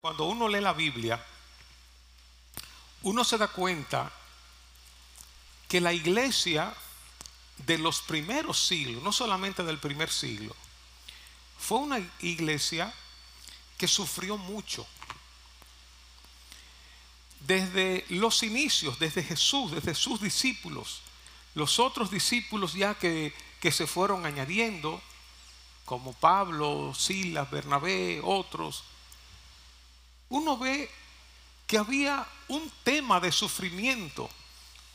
Cuando uno lee la Biblia, uno se da cuenta que la iglesia de los primeros siglos, no solamente del primer siglo, fue una iglesia que sufrió mucho. Desde los inicios, desde Jesús, desde sus discípulos, los otros discípulos ya que, que se fueron añadiendo, como Pablo, Silas, Bernabé, otros, uno ve que había un tema de sufrimiento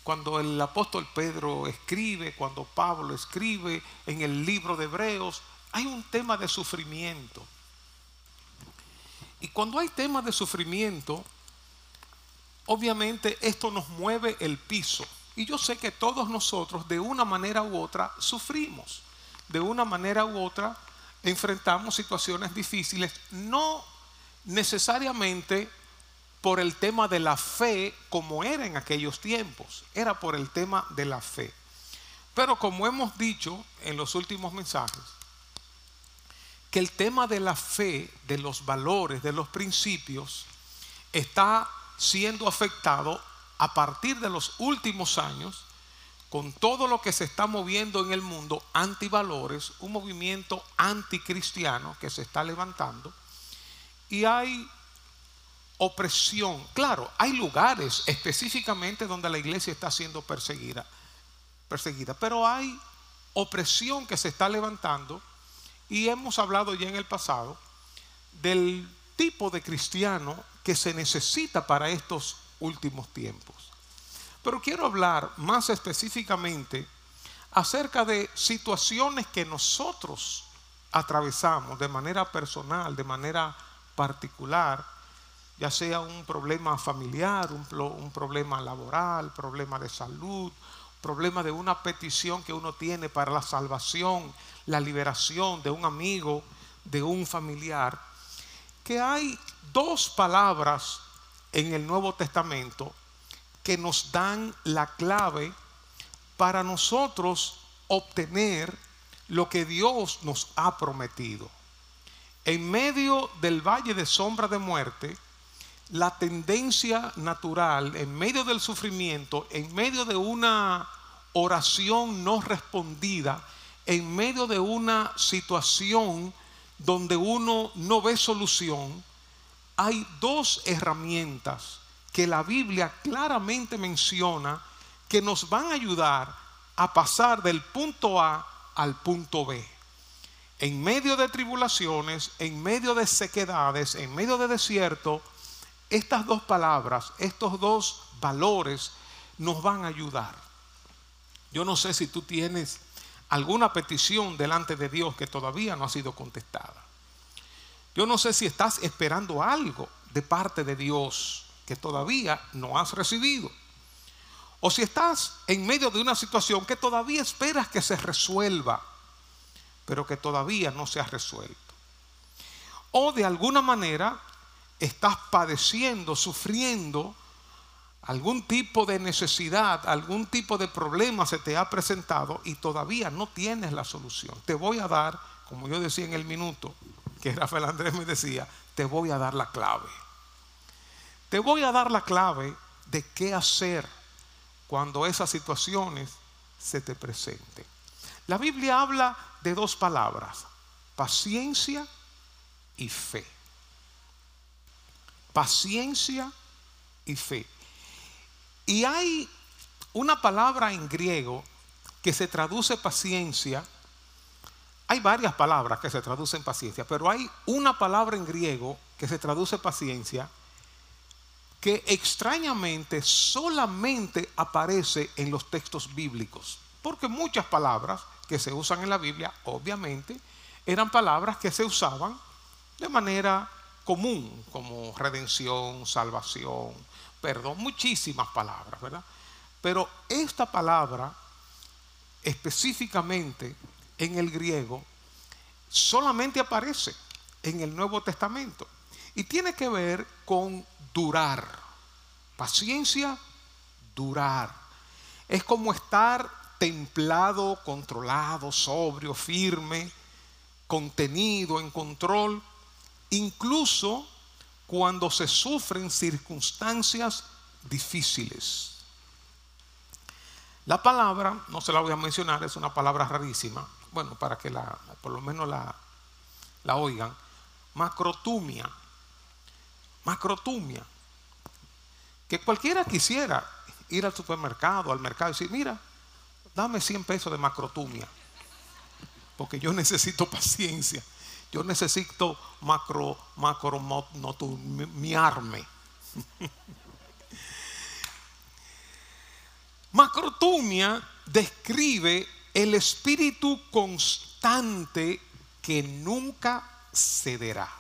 cuando el apóstol Pedro escribe, cuando Pablo escribe en el libro de Hebreos, hay un tema de sufrimiento. Y cuando hay temas de sufrimiento, obviamente esto nos mueve el piso. Y yo sé que todos nosotros de una manera u otra sufrimos. De una manera u otra enfrentamos situaciones difíciles, no necesariamente por el tema de la fe como era en aquellos tiempos, era por el tema de la fe. Pero como hemos dicho en los últimos mensajes, que el tema de la fe, de los valores, de los principios, está siendo afectado a partir de los últimos años con todo lo que se está moviendo en el mundo antivalores, un movimiento anticristiano que se está levantando y hay opresión. Claro, hay lugares específicamente donde la iglesia está siendo perseguida, perseguida, pero hay opresión que se está levantando y hemos hablado ya en el pasado del tipo de cristiano que se necesita para estos últimos tiempos. Pero quiero hablar más específicamente acerca de situaciones que nosotros atravesamos de manera personal, de manera particular, ya sea un problema familiar, un, problema laboral, problema de salud, problema de una petición que uno tiene para la salvación, la liberación de un amigo, de un familiar, que hay dos palabras en el Nuevo Testamento que nos dan la clave para nosotros obtener lo que Dios nos ha prometido en medio del valle de sombra de muerte, la tendencia natural, en medio del sufrimiento, en medio de una oración no respondida, en medio de una situación donde uno no ve solución, hay dos herramientas que la Biblia claramente menciona que nos van a ayudar a pasar del punto A al punto B en medio de tribulaciones, en medio de sequedades, en medio de desierto, estas dos palabras, estos dos valores nos van a ayudar. Yo no sé si tú tienes alguna petición delante de Dios que todavía no ha sido contestada. Yo no sé si estás esperando algo de parte de Dios que todavía no has recibido. O si estás en medio de una situación que todavía esperas que se resuelva pero que todavía no se ha resuelto. O de alguna manera estás padeciendo, sufriendo algún tipo de necesidad, algún tipo de problema se te ha presentado y todavía no tienes la solución. Te voy a dar, como yo decía en el minuto, que Rafael Andrés me decía, te voy a dar la clave. Te voy a dar la clave de qué hacer cuando esas situaciones se te presenten. La Biblia habla de dos palabras, paciencia y fe. Paciencia y fe. Y hay una palabra en griego que se traduce paciencia. Hay varias palabras que se traducen paciencia, pero hay una palabra en griego que se traduce paciencia que extrañamente solamente aparece en los textos bíblicos. Porque muchas palabras que se usan en la Biblia, obviamente, eran palabras que se usaban de manera común, como redención, salvación, perdón, muchísimas palabras, ¿verdad? Pero esta palabra, específicamente en el griego, solamente aparece en el Nuevo Testamento y tiene que ver con durar. Paciencia, durar. Es como estar templado, controlado, sobrio, firme, contenido, en control, incluso cuando se sufren circunstancias difíciles. La palabra, no se la voy a mencionar, es una palabra rarísima, bueno, para que la, por lo menos la, la oigan, macrotumia, macrotumia, que cualquiera quisiera ir al supermercado, al mercado y decir, mira, dame 100 pesos de macrotumia, porque yo necesito paciencia, yo necesito macro, macro, miarme. Macrotumia describe el espíritu constante que nunca cederá.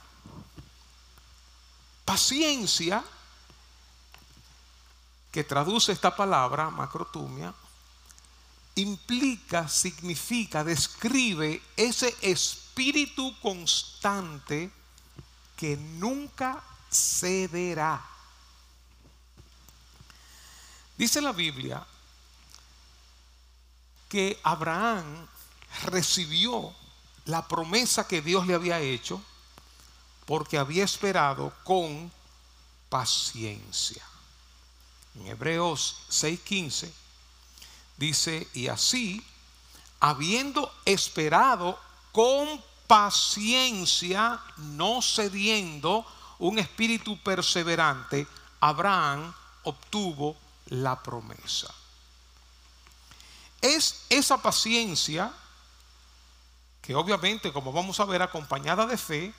Paciencia, que traduce esta palabra, macrotumia, implica, significa, describe ese espíritu constante que nunca cederá. Dice la Biblia que Abraham recibió la promesa que Dios le había hecho porque había esperado con paciencia. En Hebreos 6:15 dice, y así, habiendo esperado con paciencia, no cediendo, un espíritu perseverante, Abraham obtuvo la promesa. Es esa paciencia que obviamente, como vamos a ver, acompañada de fe,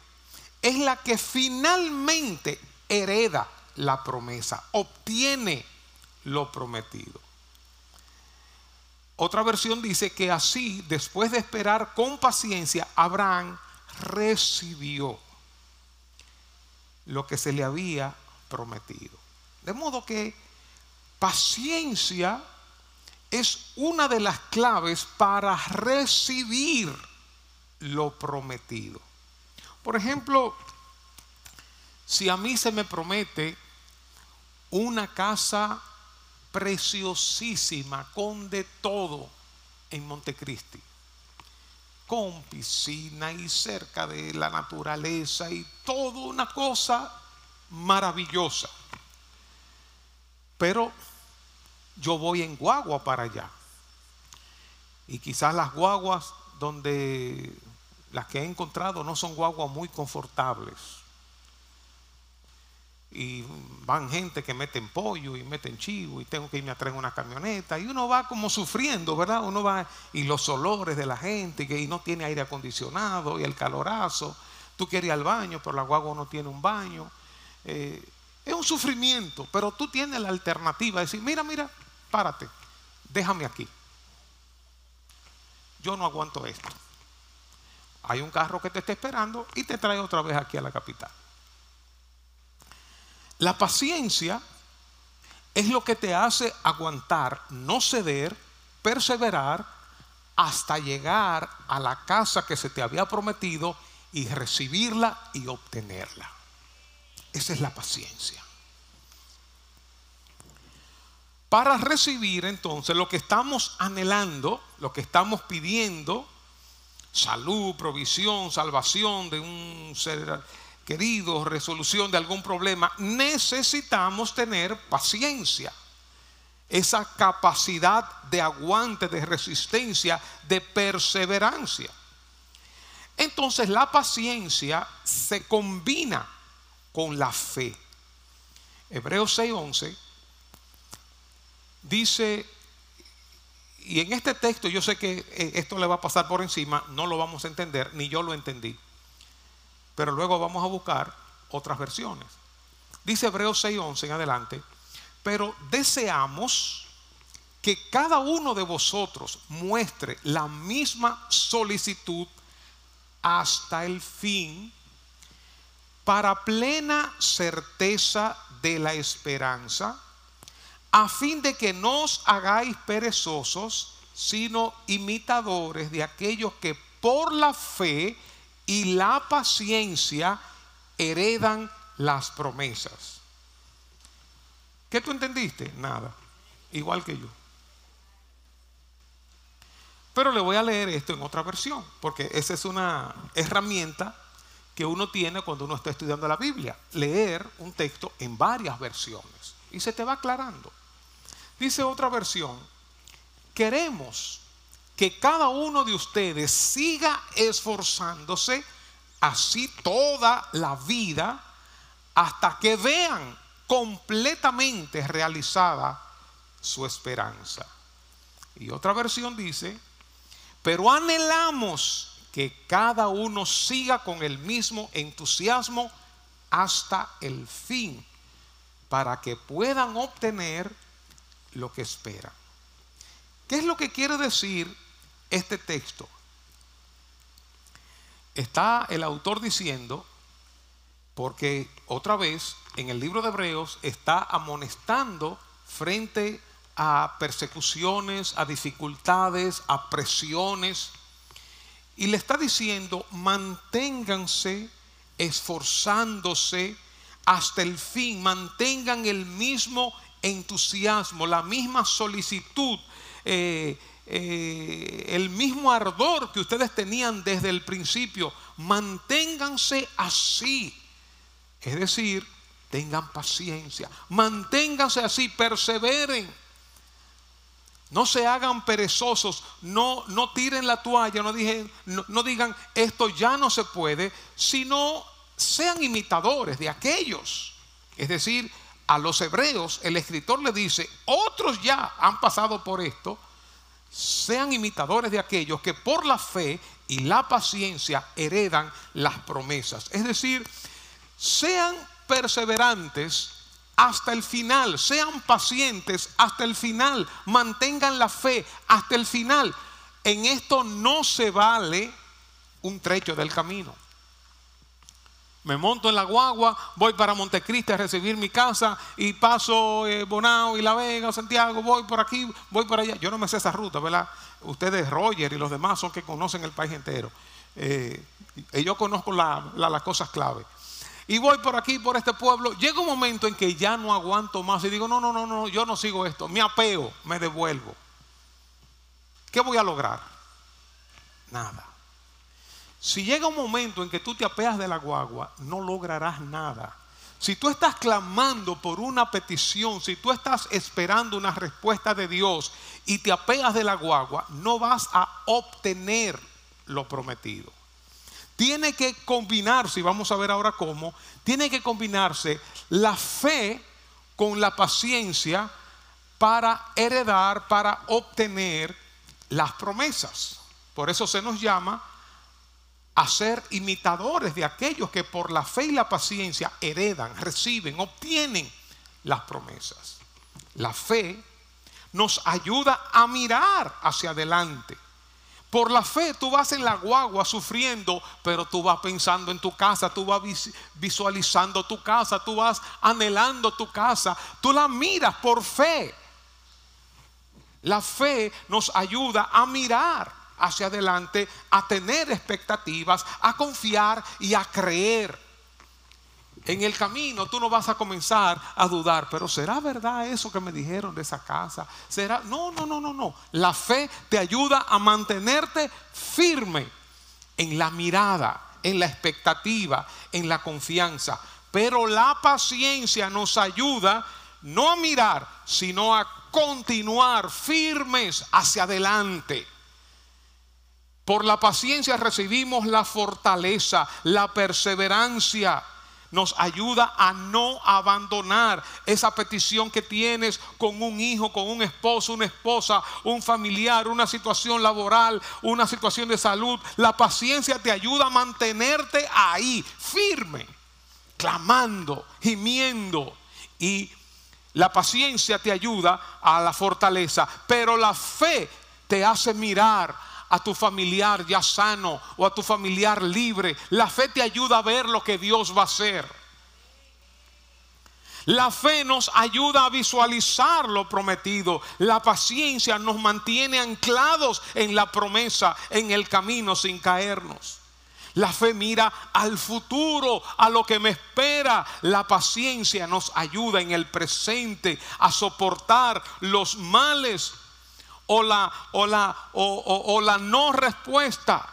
es la que finalmente hereda la promesa, obtiene lo prometido. Otra versión dice que así, después de esperar con paciencia, Abraham recibió lo que se le había prometido. De modo que paciencia es una de las claves para recibir lo prometido. Por ejemplo, si a mí se me promete una casa preciosísima con de todo en Montecristi, con piscina y cerca de la naturaleza y todo una cosa maravillosa. Pero yo voy en guagua para allá. Y quizás las guaguas donde las que he encontrado no son guaguas muy confortables. Y van gente que meten pollo y meten chivo y tengo que irme a traer una camioneta y uno va como sufriendo, ¿verdad? Uno va y los olores de la gente y no tiene aire acondicionado y el calorazo. Tú quieres ir al baño, pero la guagua no tiene un baño. Eh, es un sufrimiento, pero tú tienes la alternativa de decir, mira, mira, párate, déjame aquí. Yo no aguanto esto. Hay un carro que te está esperando y te trae otra vez aquí a la capital. La paciencia es lo que te hace aguantar, no ceder, perseverar hasta llegar a la casa que se te había prometido y recibirla y obtenerla. Esa es la paciencia. Para recibir entonces lo que estamos anhelando, lo que estamos pidiendo, salud, provisión, salvación de un ser querido, resolución de algún problema, necesitamos tener paciencia. Esa capacidad de aguante, de resistencia, de perseverancia. Entonces la paciencia se combina con la fe. Hebreos 6:11 dice y en este texto yo sé que eh, esto le va a pasar por encima, no lo vamos a entender, ni yo lo entendí. Pero luego vamos a buscar otras versiones. Dice Hebreos 6:11 en adelante, pero deseamos que cada uno de vosotros muestre la misma solicitud hasta el fin para plena certeza de la esperanza a fin de que no os hagáis perezosos, sino imitadores de aquellos que por la fe y la paciencia heredan las promesas. ¿Qué tú entendiste? Nada. Igual que yo. Pero le voy a leer esto en otra versión, porque esa es una herramienta que uno tiene cuando uno está estudiando la Biblia. Leer un texto en varias versiones. Y se te va aclarando. Dice otra versión, queremos que cada uno de ustedes siga esforzándose así toda la vida hasta que vean completamente realizada su esperanza. Y otra versión dice, pero anhelamos que cada uno siga con el mismo entusiasmo hasta el fin, para que puedan obtener lo que esperan. ¿Qué es lo que quiere decir este texto? Está el autor diciendo, porque otra vez en el libro de Hebreos está amonestando frente a persecuciones, a dificultades, a presiones, y le está diciendo, manténganse esforzándose hasta el fin, mantengan el mismo entusiasmo, la misma solicitud, eh, eh, el mismo ardor que ustedes tenían desde el principio. Manténganse así. Es decir, tengan paciencia, manténganse así, perseveren no se hagan perezosos, no, no tiren la toalla, no, no, digan esto ya no se puede, sino sean imitadores de aquellos. Es decir, a los hebreos el escritor le dice, otros ya han pasado por esto, sean imitadores de aquellos que por la fe y la paciencia heredan las promesas. Es decir, sean perseverantes hasta el final, sean pacientes hasta el final, mantengan la fe hasta el final. En esto no se vale un trecho del camino. Me monto en la guagua, voy para Montecristi a recibir mi casa y paso eh, Bonao y La Vega, Santiago, voy por aquí, voy por allá. Yo no me sé esa ruta, ¿verdad? Ustedes, Roger y los demás son que conocen el país entero. Eh, y yo conozco las cosas clave y voy por aquí, por este pueblo, llega un momento en que ya no aguanto más y digo, no, no, no, no, yo no sigo esto, me apeo, me devuelvo. ¿Qué voy a lograr? Nada. Si llega un momento en que tú te apeas de la guagua, no lograrás nada. Si tú estás clamando por una petición, si tú estás esperando una respuesta de Dios y te apeas de la guagua, no vas a obtener lo prometido tiene que combinarse, y vamos a ver ahora cómo, tiene que combinarse la fe con la paciencia para heredar, para obtener las promesas. Por eso se nos llama a ser imitadores de aquellos que por la fe y la paciencia heredan, reciben, obtienen las promesas. La fe nos ayuda a mirar hacia adelante por la fe tú vas en la guagua sufriendo, pero tú vas pensando en tu casa, tú vas visualizando tu casa, tú vas anhelando tu casa, tú la miras por fe. La fe nos ayuda a mirar hacia adelante, a tener expectativas, a confiar y a creer. En el camino tú no vas a comenzar a dudar, pero ¿será verdad eso que me dijeron de esa casa? ¿Será? No, no, no, no, no. La fe te ayuda a mantenerte firme en la mirada, en la expectativa, en la confianza. Pero la paciencia nos ayuda no a mirar, sino a continuar firmes hacia adelante. Por la paciencia recibimos la fortaleza, la perseverancia nos ayuda a no abandonar esa petición que tienes con un hijo, con un esposo, una esposa, un familiar, una situación laboral, una situación de salud. La paciencia te ayuda a mantenerte ahí, firme, clamando, gimiendo. Y la paciencia te ayuda a la fortaleza, pero la fe te hace mirar a tu familiar ya sano o a tu familiar libre. La fe te ayuda a ver lo que Dios va a hacer. La fe nos ayuda a visualizar lo prometido. La paciencia nos mantiene anclados en la promesa, en el camino sin caernos. La fe mira al futuro, a lo que me espera. La paciencia nos ayuda en el presente a soportar los males o la, o la, o, la no respuesta.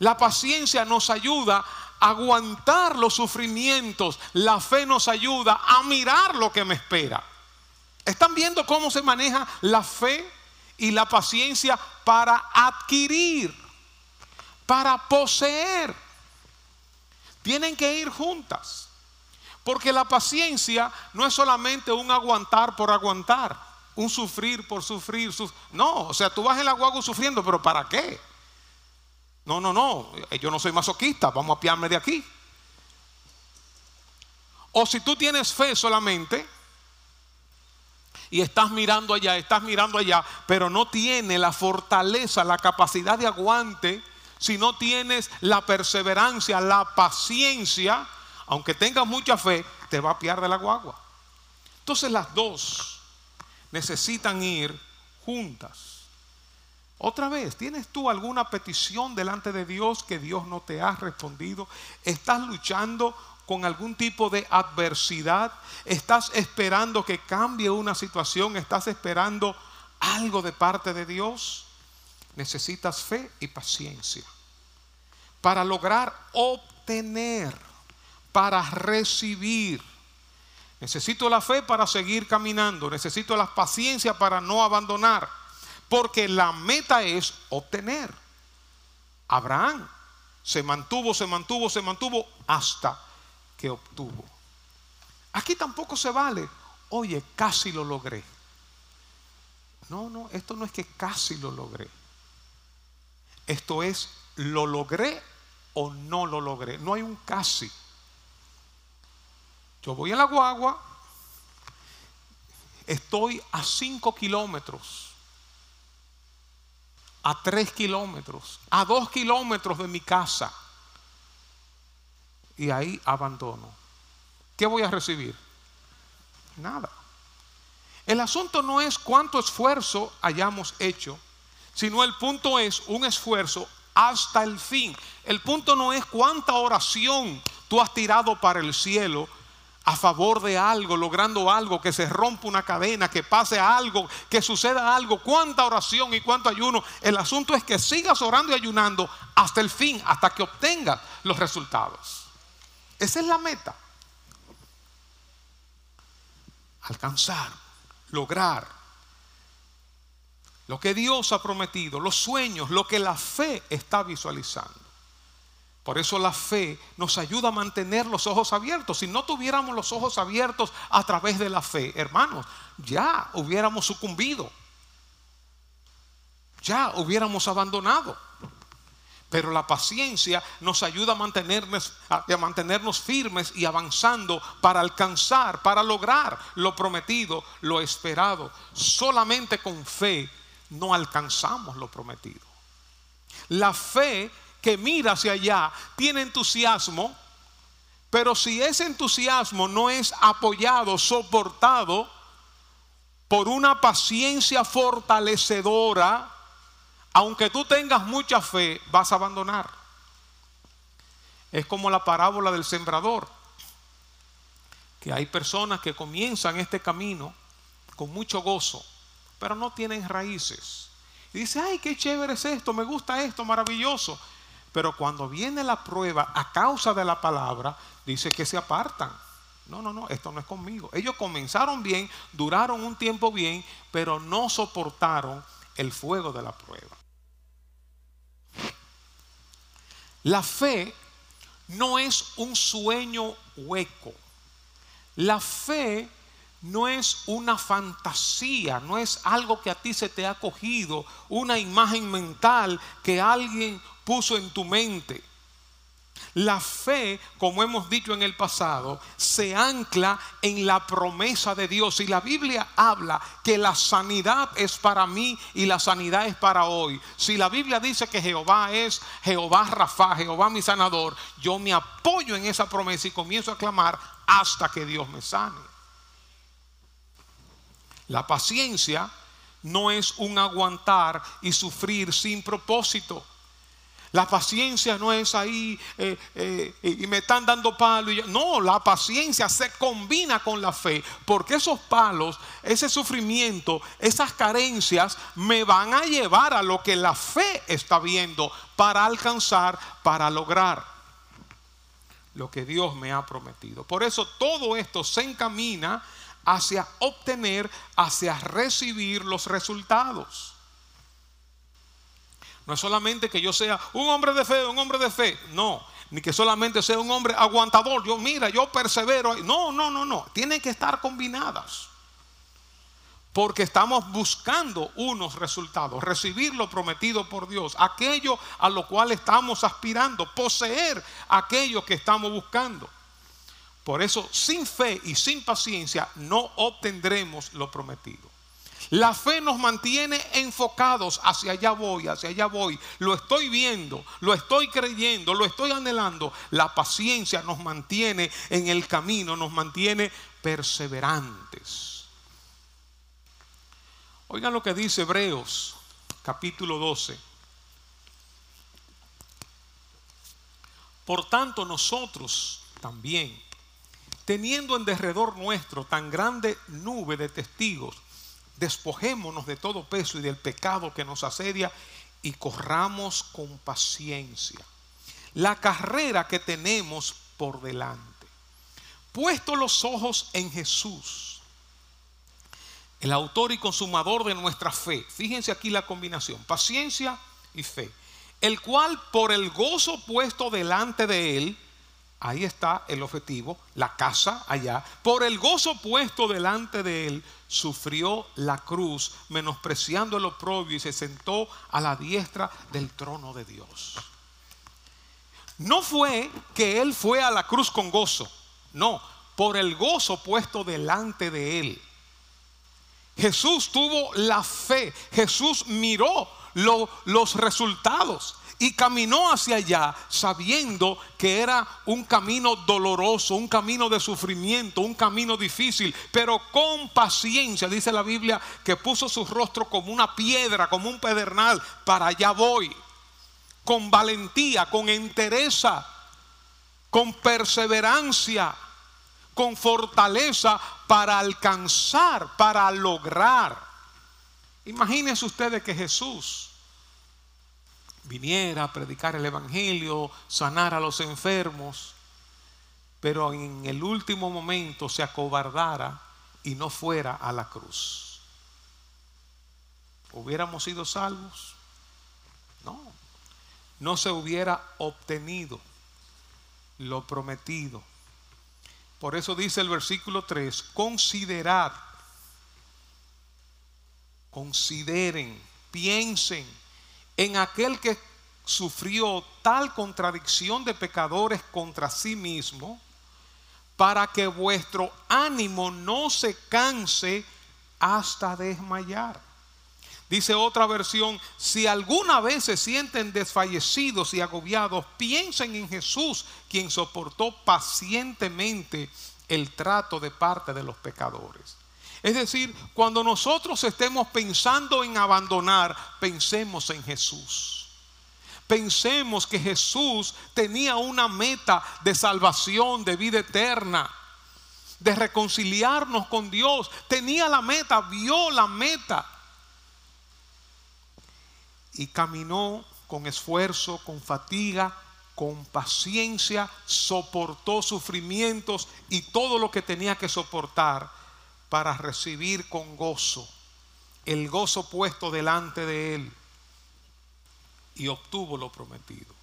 La paciencia nos ayuda aguantar los sufrimientos, la fe nos ayuda a mirar lo que me espera. ¿Están viendo cómo se maneja la fe y la paciencia para adquirir, para poseer? Tienen que ir juntas. Porque la paciencia no es solamente un aguantar por aguantar, un sufrir por sufrir. no, o sea, tú vas en la guagua sufriendo, pero ¿para qué? No, no, no, yo no soy masoquista, vamos a piarme de aquí. O si tú tienes fe solamente y estás mirando allá, estás mirando allá, pero no tiene la fortaleza, la capacidad de aguante, si no tienes la perseverancia, la paciencia, aunque tengas mucha fe, te va a piar de la guagua. Entonces las dos necesitan ir juntas. Otra vez, ¿tienes tú alguna petición delante de Dios que Dios no te ha respondido? ¿Estás luchando con algún tipo de adversidad? ¿Estás esperando que cambie una situación? ¿Estás esperando algo de parte de Dios? Necesitas fe y paciencia para lograr obtener, para recibir. Necesito la fe para seguir caminando, necesito la paciencia para no abandonar. Porque la meta es obtener. Abraham se mantuvo, se mantuvo, se mantuvo hasta que obtuvo. Aquí tampoco se vale, oye, casi lo logré. No, no, esto no es que casi lo logré. Esto es, lo logré o no lo logré. No hay un casi. Yo voy a la guagua, estoy a 5 kilómetros a tres kilómetros, a dos kilómetros de mi casa. Y ahí abandono. ¿Qué voy a recibir? Nada. El asunto no es cuánto esfuerzo hayamos hecho, sino el punto es un esfuerzo hasta el fin. El punto no es cuánta oración tú has tirado para el cielo, a favor de algo, logrando algo, que se rompa una cadena, que pase algo, que suceda algo, cuánta oración y cuánto ayuno. El asunto es que sigas orando y ayunando hasta el fin, hasta que obtengas los resultados. Esa es la meta. Alcanzar, lograr lo que Dios ha prometido, los sueños, lo que la fe está visualizando. Por eso la fe nos ayuda a mantener los ojos abiertos. Si no tuviéramos los ojos abiertos a través de la fe, hermanos, ya hubiéramos sucumbido. Ya hubiéramos abandonado. Pero la paciencia nos ayuda a mantenernos, a mantenernos firmes y avanzando para alcanzar, para lograr lo prometido, lo esperado. Solamente con fe no alcanzamos lo prometido. La fe que mira hacia allá tiene entusiasmo, pero si ese entusiasmo no es apoyado, soportado por una paciencia fortalecedora, aunque tú tengas mucha fe, vas a abandonar. Es como la parábola del sembrador, que hay personas que comienzan este camino con mucho gozo, pero no tienen raíces. Y dice, ay, qué chévere es esto, me gusta esto, maravilloso. Pero cuando viene la prueba a causa de la palabra, dice que se apartan. No, no, no, esto no es conmigo. Ellos comenzaron bien, duraron un tiempo bien, pero no soportaron el fuego de la prueba. La fe no es un sueño hueco. La fe no es una fantasía, no es algo que a ti se te ha cogido, una imagen mental que alguien puso en tu mente. La fe, como hemos dicho en el pasado, se ancla en la promesa de Dios. Y la Biblia habla que la sanidad es para mí y la sanidad es para hoy. Si la Biblia dice que Jehová es Jehová Rafa, Jehová mi sanador, yo me apoyo en esa promesa y comienzo a clamar hasta que Dios me sane. La paciencia no es un aguantar y sufrir sin propósito. La paciencia no es ahí eh, eh, y me están dando palos. No, la paciencia se combina con la fe, porque esos palos, ese sufrimiento, esas carencias me van a llevar a lo que la fe está viendo para alcanzar, para lograr. lo que Dios me ha prometido. Por eso todo esto se encamina hacia obtener, hacia recibir los resultados. No es solamente que yo sea un hombre de fe, un hombre de fe, no, ni que solamente sea un hombre aguantador, yo mira, yo persevero. No, no, no, no, tienen que estar combinadas. Porque estamos buscando unos resultados, recibir lo prometido por Dios, aquello a lo cual estamos aspirando, poseer aquello que estamos buscando. Por eso, sin fe y sin paciencia, no obtendremos lo prometido. La fe nos mantiene enfocados hacia allá voy, hacia allá voy. Lo estoy viendo, lo estoy creyendo, lo estoy anhelando. La paciencia nos mantiene en el camino, nos mantiene perseverantes. Oigan lo que dice Hebreos capítulo 12. Por tanto nosotros también teniendo en derredor nuestro tan grande nube de testigos, despojémonos de todo peso y del pecado que nos asedia y corramos con paciencia la carrera que tenemos por delante. Puesto los ojos en Jesús, el autor y consumador de nuestra fe. Fíjense aquí la combinación, paciencia y fe. El cual por el gozo puesto delante de él, Ahí está el objetivo, la casa allá. Por el gozo puesto delante de él, sufrió la cruz, menospreciando el oprobio y se sentó a la diestra del trono de Dios. No fue que él fue a la cruz con gozo, no, por el gozo puesto delante de él. Jesús tuvo la fe, Jesús miró los resultados y caminó hacia allá sabiendo que era un camino doloroso, un camino de sufrimiento, un camino difícil, pero con paciencia, dice la Biblia, que puso su rostro como una piedra, como un pedernal, para allá voy, con valentía, con entereza, con perseverancia, con fortaleza para alcanzar, para lograr. Imagínense ustedes que Jesús viniera a predicar el Evangelio, sanar a los enfermos, pero en el último momento se acobardara y no fuera a la cruz. ¿Hubiéramos sido salvos? No, no se hubiera obtenido lo prometido. Por eso dice el versículo 3, considerad, consideren, piensen en aquel que sufrió tal contradicción de pecadores contra sí mismo, para que vuestro ánimo no se canse hasta desmayar. Dice otra versión, si alguna vez se sienten desfallecidos y agobiados, piensen en Jesús, quien soportó pacientemente el trato de parte de los pecadores. Es decir, cuando nosotros estemos pensando en abandonar, pensemos en Jesús. Pensemos que Jesús tenía una meta de salvación, de vida eterna, de reconciliarnos con Dios. Tenía la meta, vio la meta. Y caminó con esfuerzo, con fatiga, con paciencia, soportó sufrimientos y todo lo que tenía que soportar para recibir con gozo el gozo puesto delante de él y obtuvo lo prometido.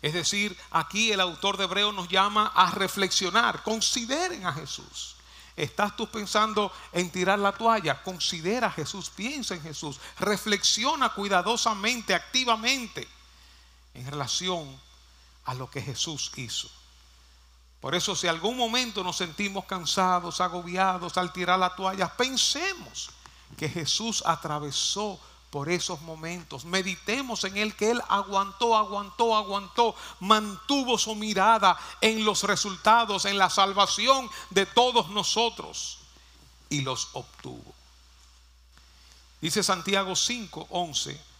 Es decir, aquí el autor de Hebreo nos llama a reflexionar, consideren a Jesús. ¿Estás tú pensando en tirar la toalla? Considera a Jesús, piensa en Jesús, reflexiona cuidadosamente, activamente en relación a lo que Jesús hizo. Por eso si algún momento nos sentimos cansados, agobiados al tirar la toalla, pensemos que Jesús atravesó por esos momentos. Meditemos en Él, que Él aguantó, aguantó, aguantó, mantuvo su mirada en los resultados, en la salvación de todos nosotros y los obtuvo. Dice Santiago 5, 11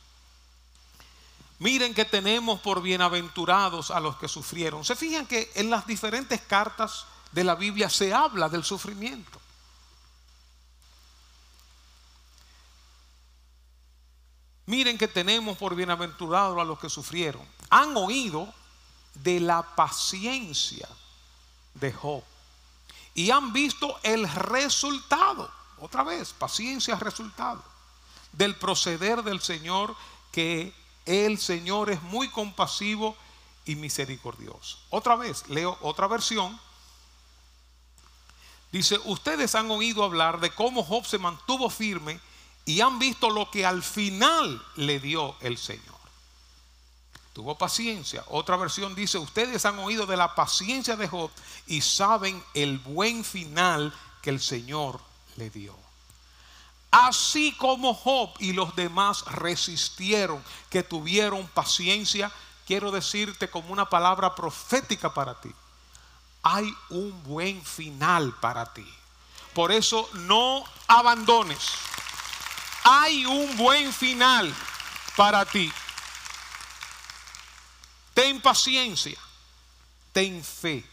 Miren que tenemos por bienaventurados a los que sufrieron. Se fijan que en las diferentes cartas de la Biblia se habla del sufrimiento. Miren que tenemos por bienaventurados a los que sufrieron. Han oído de la paciencia de Job y han visto el resultado, otra vez, paciencia resultado, del proceder del Señor, que el Señor es muy compasivo y misericordioso. Otra vez, leo otra versión. Dice, ustedes han oído hablar de cómo Job se mantuvo firme y han visto lo que al final le dio el Señor. Tuvo paciencia. Otra versión dice, ustedes han oído de la paciencia de Job y saben el buen final que el Señor le dio. Así como Job y los demás resistieron, que tuvieron paciencia, quiero decirte como una palabra profética para ti. Hay un buen final para ti. Por eso no abandones. Hay un buen final para ti. Ten paciencia, ten fe.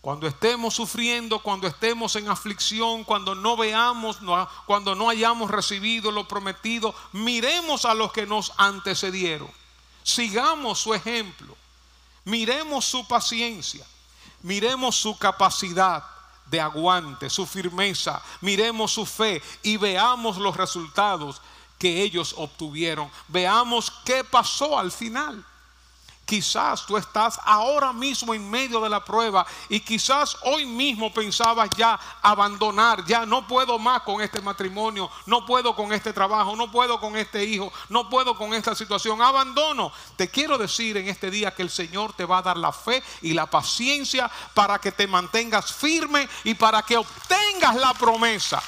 Cuando estemos sufriendo, cuando estemos en aflicción, cuando no veamos, cuando no hayamos recibido lo prometido, miremos a los que nos antecedieron. Sigamos su ejemplo. Miremos su paciencia. Miremos su capacidad de aguante, su firmeza. Miremos su fe y veamos los resultados que ellos obtuvieron. Veamos qué pasó al final. Quizás tú estás ahora mismo en medio de la prueba y quizás hoy mismo pensabas ya abandonar, ya no puedo más con este matrimonio, no puedo con este trabajo, no puedo con este hijo, no puedo con esta situación, abandono. Te quiero decir en este día que el Señor te va a dar la fe y la paciencia para que te mantengas firme y para que obtengas la promesa.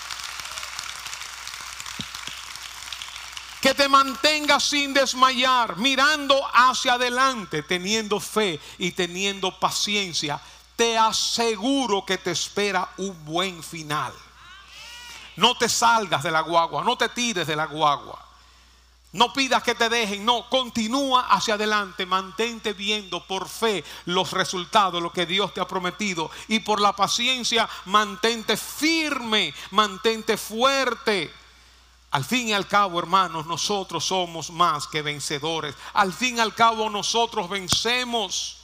Que te mantengas sin desmayar, mirando hacia adelante, teniendo fe y teniendo paciencia. Te aseguro que te espera un buen final. No te salgas de la guagua, no te tires de la guagua. No pidas que te dejen, no, continúa hacia adelante, mantente viendo por fe los resultados, lo que Dios te ha prometido y por la paciencia mantente firme, mantente fuerte. Al fin y al cabo, hermanos, nosotros somos más que vencedores. Al fin y al cabo, nosotros vencemos.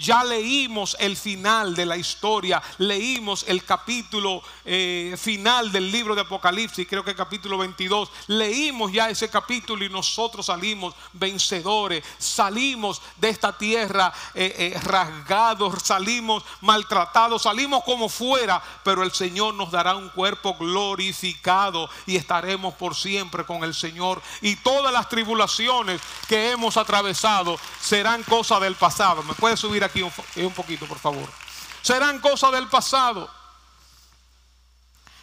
Ya leímos el final de la historia, leímos el capítulo eh, final del libro de Apocalipsis, creo que capítulo 22. Leímos ya ese capítulo y nosotros salimos vencedores, salimos de esta tierra eh, eh, rasgados, salimos maltratados, salimos como fuera, pero el Señor nos dará un cuerpo glorificado y estaremos por siempre con el Señor. Y todas las tribulaciones que hemos atravesado serán cosas del pasado. ¿Me puede subir aquí un, un poquito, por favor. Serán cosas del pasado.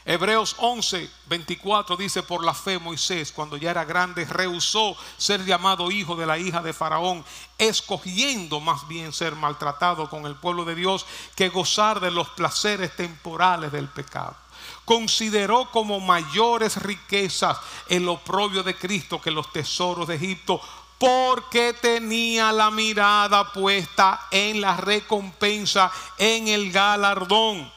Hebreos 11, 24 dice, por la fe Moisés, cuando ya era grande, rehusó ser llamado hijo de la hija de Faraón, escogiendo más bien ser maltratado con el pueblo de Dios que gozar de los placeres temporales del pecado. Consideró como mayores riquezas el oprobio de Cristo que los tesoros de Egipto, porque tenía la mirada puesta en la recompensa, en el galardón.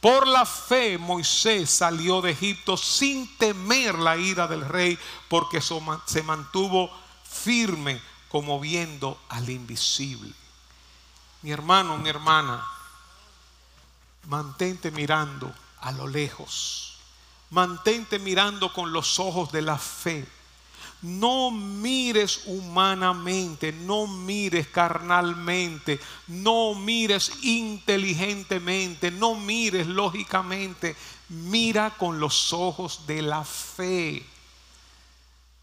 Por la fe Moisés salió de Egipto sin temer la ira del rey, porque se mantuvo firme como viendo al invisible. Mi hermano, mi hermana, mantente mirando a lo lejos. Mantente mirando con los ojos de la fe no mires humanamente, no mires carnalmente, no mires inteligentemente, no mires lógicamente, mira con los ojos de la fe.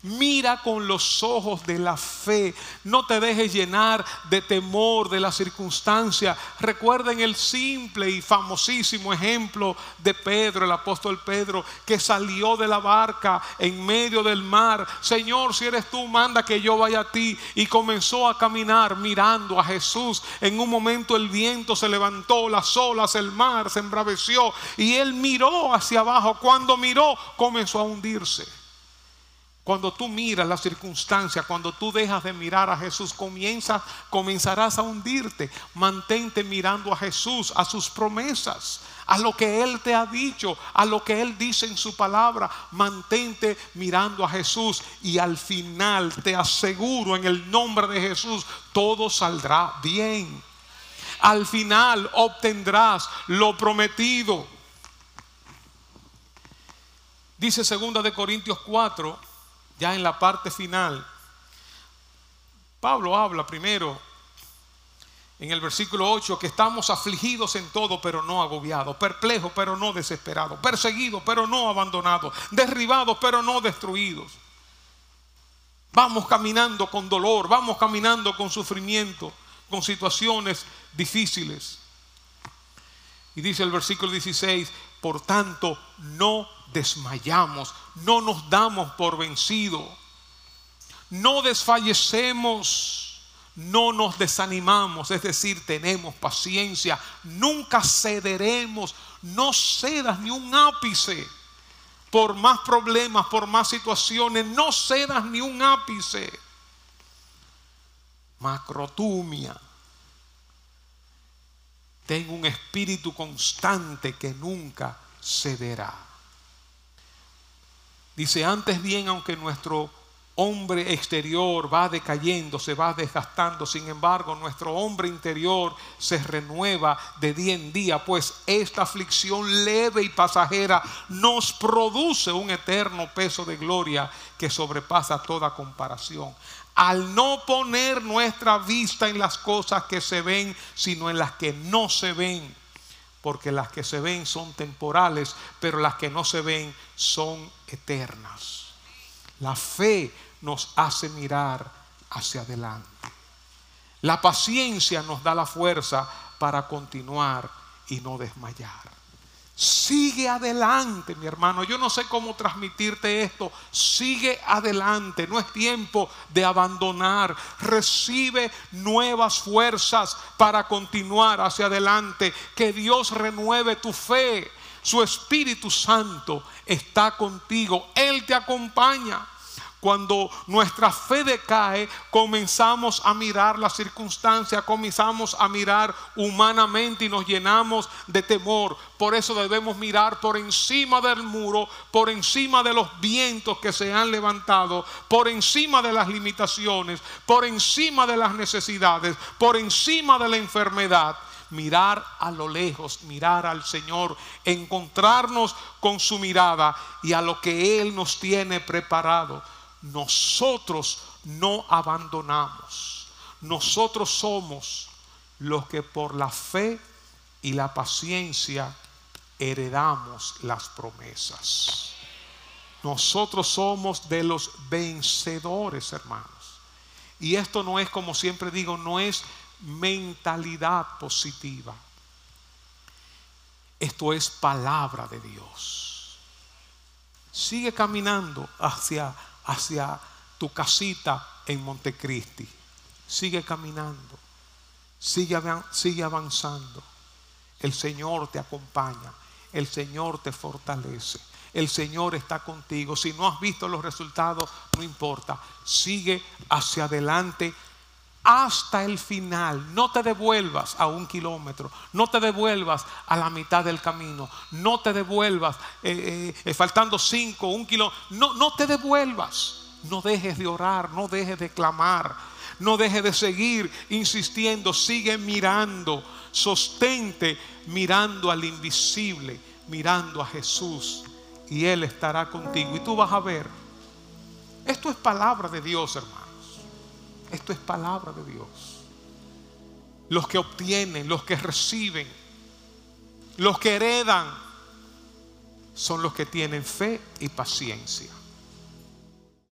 Mira con los ojos de la fe. No te dejes llenar de temor de la circunstancia. Recuerden el simple y famosísimo ejemplo de Pedro, el apóstol Pedro, que salió de la barca en medio del mar. Señor, si eres tú, manda que yo vaya a ti. Y comenzó a caminar mirando a Jesús. En un momento el viento se levantó, las olas, el mar se embraveció. Y él miró hacia abajo. Cuando miró, comenzó a hundirse. Cuando tú miras la circunstancia, cuando tú dejas de mirar a Jesús, comienzas, comenzarás a hundirte. Mantente mirando a Jesús, a sus promesas, a lo que Él te ha dicho, a lo que Él dice en su palabra. Mantente mirando a Jesús y al final te aseguro en el nombre de Jesús, todo saldrá bien. Al final obtendrás lo prometido. Dice segunda de Corintios 4 ya en la parte final, Pablo habla primero en el versículo 8 que estamos afligidos en todo, pero no agobiados, perplejos, pero no desesperados, perseguidos, pero no abandonados, derribados, pero no destruidos. Vamos caminando con dolor, vamos caminando con sufrimiento, con situaciones difíciles. Y dice el versículo 16, por tanto, no desmayamos, no nos damos por vencido, no desfallecemos, no nos desanimamos, es decir, tenemos paciencia, nunca cederemos, no cedas ni un ápice por más problemas, por más situaciones, no cedas ni un ápice. Macrotumia. Tengo un espíritu constante que nunca cederá. Dice, antes bien, aunque nuestro hombre exterior va decayendo, se va desgastando, sin embargo, nuestro hombre interior se renueva de día en día, pues esta aflicción leve y pasajera nos produce un eterno peso de gloria que sobrepasa toda comparación. Al no poner nuestra vista en las cosas que se ven, sino en las que no se ven porque las que se ven son temporales, pero las que no se ven son eternas. La fe nos hace mirar hacia adelante. La paciencia nos da la fuerza para continuar y no desmayar. Sigue adelante, mi hermano. Yo no sé cómo transmitirte esto. Sigue adelante. No es tiempo de abandonar. Recibe nuevas fuerzas para continuar hacia adelante. Que Dios renueve tu fe. Su Espíritu Santo está contigo. Él te acompaña. Cuando nuestra fe decae, comenzamos a mirar la circunstancia, comenzamos a mirar humanamente y nos llenamos de temor. Por eso debemos mirar por encima del muro, por encima de los vientos que se han levantado, por encima de las limitaciones, por encima de las necesidades, por encima de la enfermedad mirar a lo lejos, mirar al Señor, encontrarnos con su mirada y a lo que Él nos tiene preparado nosotros no abandonamos. Nosotros somos los que por la fe y la paciencia heredamos las promesas. Nosotros somos de los vencedores, hermanos. Y esto no es, como siempre digo, no es mentalidad positiva. Esto es palabra de Dios. Sigue caminando hacia hacia tu casita en Montecristi. Sigue caminando, sigue, sigue avanzando. El Señor te acompaña, el Señor te fortalece, el Señor está contigo. Si no has visto los resultados, no importa, sigue hacia adelante hasta el final. No te devuelvas a un kilómetro, no te devuelvas a la mitad del camino, no te devuelvas eh, eh, eh, faltando cinco, un kilómetro. No, no te devuelvas. No dejes de orar, no dejes de clamar, no dejes de seguir insistiendo. Sigue mirando, sostente mirando al invisible, mirando a Jesús y Él estará contigo. Y tú vas a ver. Esto es palabra de Dios, hermano. Esto es palabra de Dios. Los que obtienen, los que reciben, los que heredan, son los que tienen fe y paciencia.